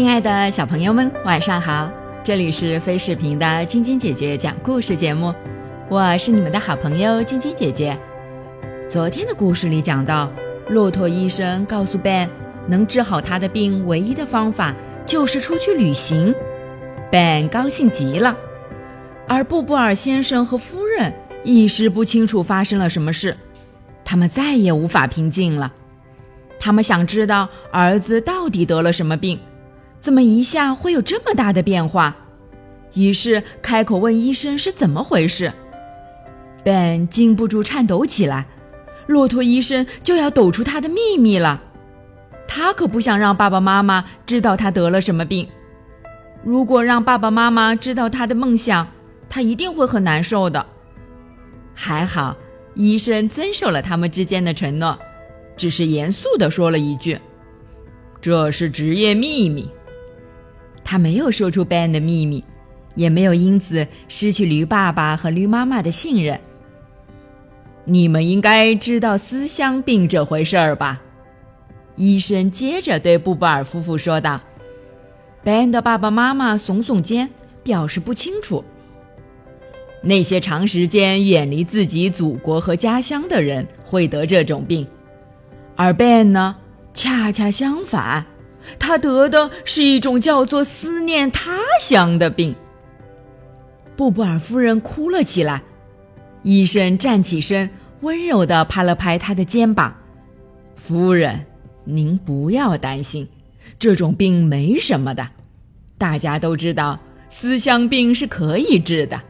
亲爱的小朋友们，晚上好！这里是飞视频的晶晶姐姐讲故事节目，我是你们的好朋友晶晶姐姐。昨天的故事里讲到，骆驼医生告诉 Ben，能治好他的病唯一的方法就是出去旅行。Ben 高兴极了，而布布尔先生和夫人一时不清楚发生了什么事，他们再也无法平静了。他们想知道儿子到底得了什么病。怎么一下会有这么大的变化？于是开口问医生是怎么回事。Ben 禁不住颤抖起来，骆驼医生就要抖出他的秘密了。他可不想让爸爸妈妈知道他得了什么病。如果让爸爸妈妈知道他的梦想，他一定会很难受的。还好，医生遵守了他们之间的承诺，只是严肃地说了一句：“这是职业秘密。”他没有说出 Ben 的秘密，也没有因此失去驴爸爸和驴妈妈的信任。你们应该知道思乡病这回事儿吧？医生接着对布布尔夫妇说道。Ben 的爸爸妈妈耸耸肩，表示不清楚。那些长时间远离自己祖国和家乡的人会得这种病，而 Ben 呢，恰恰相反。他得的是一种叫做思念他乡的病。布布尔夫人哭了起来，医生站起身，温柔地拍了拍她的肩膀：“夫人，您不要担心，这种病没什么的。大家都知道，思乡病是可以治的，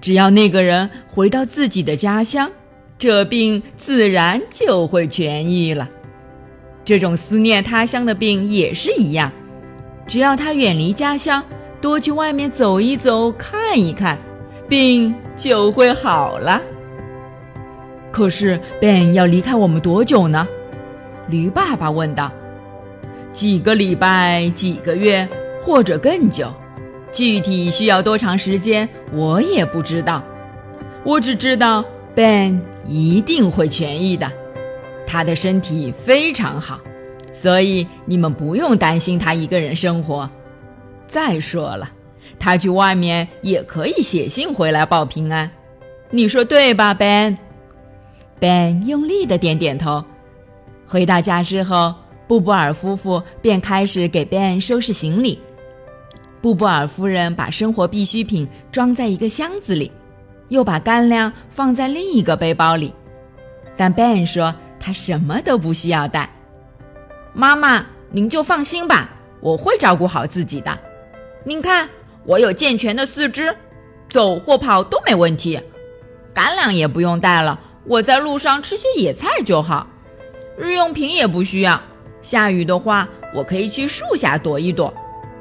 只要那个人回到自己的家乡，这病自然就会痊愈了。”这种思念他乡的病也是一样，只要他远离家乡，多去外面走一走、看一看，病就会好了。可是 Ben 要离开我们多久呢？驴爸爸问道。几个礼拜、几个月，或者更久，具体需要多长时间，我也不知道。我只知道 Ben 一定会痊愈的。他的身体非常好，所以你们不用担心他一个人生活。再说了，他去外面也可以写信回来报平安。你说对吧，Ben？Ben 用力的点点头。回到家之后，布布尔夫妇便开始给 Ben 收拾行李。布布尔夫人把生活必需品装在一个箱子里，又把干粮放在另一个背包里。但 Ben 说。他什么都不需要带，妈妈，您就放心吧，我会照顾好自己的。您看，我有健全的四肢，走或跑都没问题，干粮也不用带了，我在路上吃些野菜就好。日用品也不需要，下雨的话，我可以去树下躲一躲；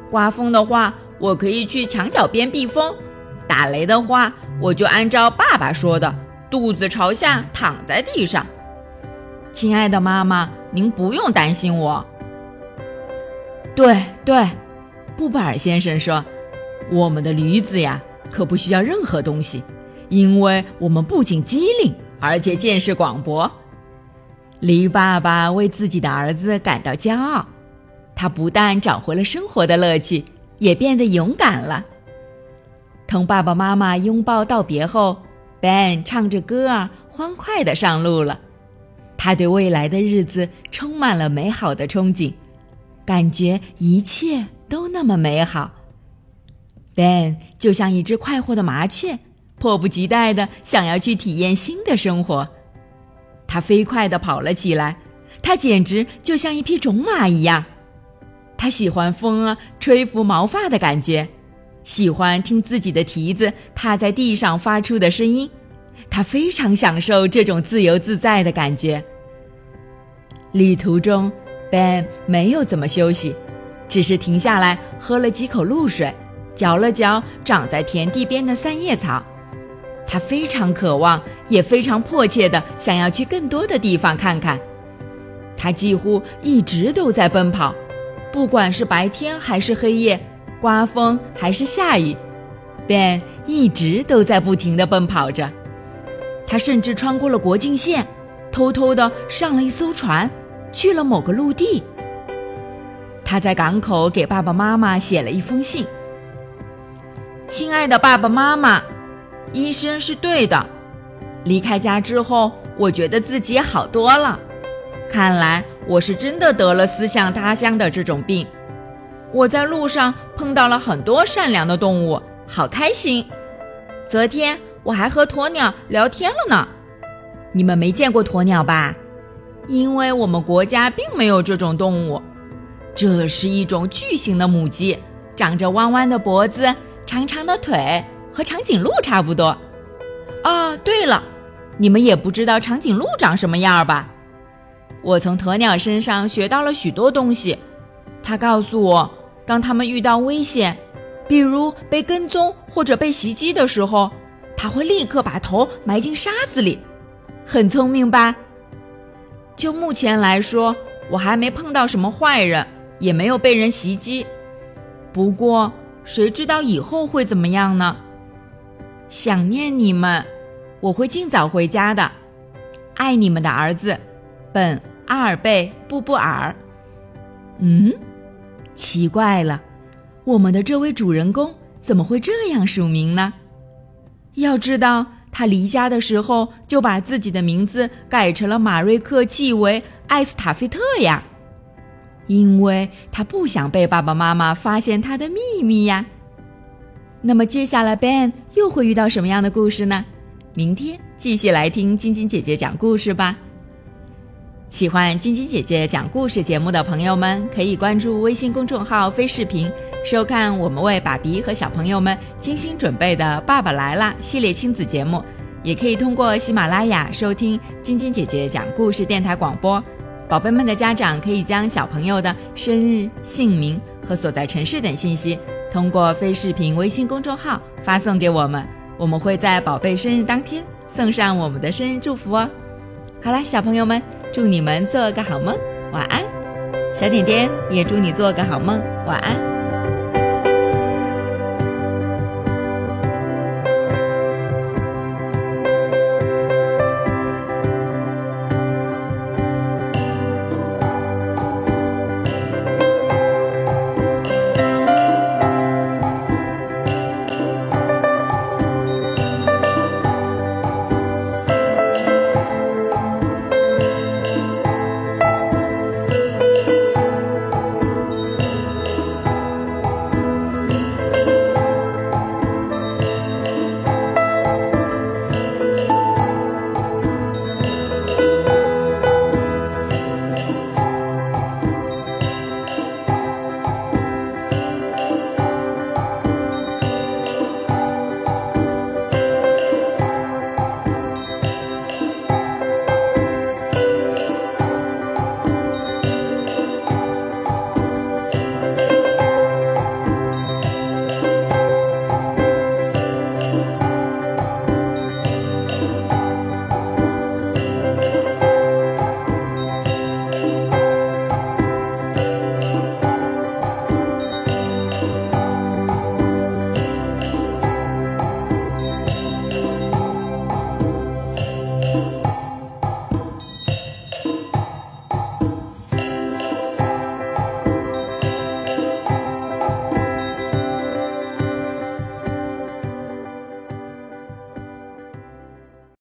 刮风的话，我可以去墙角边避风；打雷的话，我就按照爸爸说的，肚子朝下躺在地上。亲爱的妈妈，您不用担心我。对对，布布尔先生说：“我们的驴子呀，可不需要任何东西，因为我们不仅机灵，而且见识广博。”驴爸爸为自己的儿子感到骄傲，他不但找回了生活的乐趣，也变得勇敢了。同爸爸妈妈拥抱道别后，Ben 唱着歌儿，欢快地上路了。他对未来的日子充满了美好的憧憬，感觉一切都那么美好。Ben 就像一只快活的麻雀，迫不及待的想要去体验新的生活。他飞快的跑了起来，他简直就像一匹种马一样。他喜欢风啊吹拂毛发的感觉，喜欢听自己的蹄子踏在地上发出的声音。他非常享受这种自由自在的感觉。旅途中，Ben 没有怎么休息，只是停下来喝了几口露水，嚼了嚼长在田地边的三叶草。他非常渴望，也非常迫切地想要去更多的地方看看。他几乎一直都在奔跑，不管是白天还是黑夜，刮风还是下雨，Ben 一直都在不停地奔跑着。他甚至穿过了国境线，偷偷的上了一艘船，去了某个陆地。他在港口给爸爸妈妈写了一封信：“亲爱的爸爸妈妈，医生是对的。离开家之后，我觉得自己好多了。看来我是真的得了思想他乡的这种病。我在路上碰到了很多善良的动物，好开心。昨天我还和鸵鸟聊天了呢。你们没见过鸵鸟吧？因为我们国家并没有这种动物。”这是一种巨型的母鸡，长着弯弯的脖子、长长的腿，和长颈鹿差不多。啊，对了，你们也不知道长颈鹿长什么样吧？我从鸵鸟身上学到了许多东西。它告诉我，当它们遇到危险，比如被跟踪或者被袭击的时候，它会立刻把头埋进沙子里，很聪明吧？就目前来说，我还没碰到什么坏人。也没有被人袭击，不过谁知道以后会怎么样呢？想念你们，我会尽早回家的。爱你们的儿子，本阿尔贝布布尔。嗯，奇怪了，我们的这位主人公怎么会这样署名呢？要知道，他离家的时候就把自己的名字改成了马瑞克·记为·艾斯塔菲特呀。因为他不想被爸爸妈妈发现他的秘密呀。那么接下来 Ben 又会遇到什么样的故事呢？明天继续来听晶晶姐姐讲故事吧。喜欢晶晶姐姐讲故事节目的朋友们，可以关注微信公众号“飞视频”，收看我们为爸比和小朋友们精心准备的《爸爸来啦》系列亲子节目。也可以通过喜马拉雅收听晶晶姐姐讲故事电台广播。宝贝们的家长可以将小朋友的生日、姓名和所在城市等信息，通过飞视频微信公众号发送给我们，我们会在宝贝生日当天送上我们的生日祝福哦。好了，小朋友们，祝你们做个好梦，晚安。小点点也祝你做个好梦，晚安。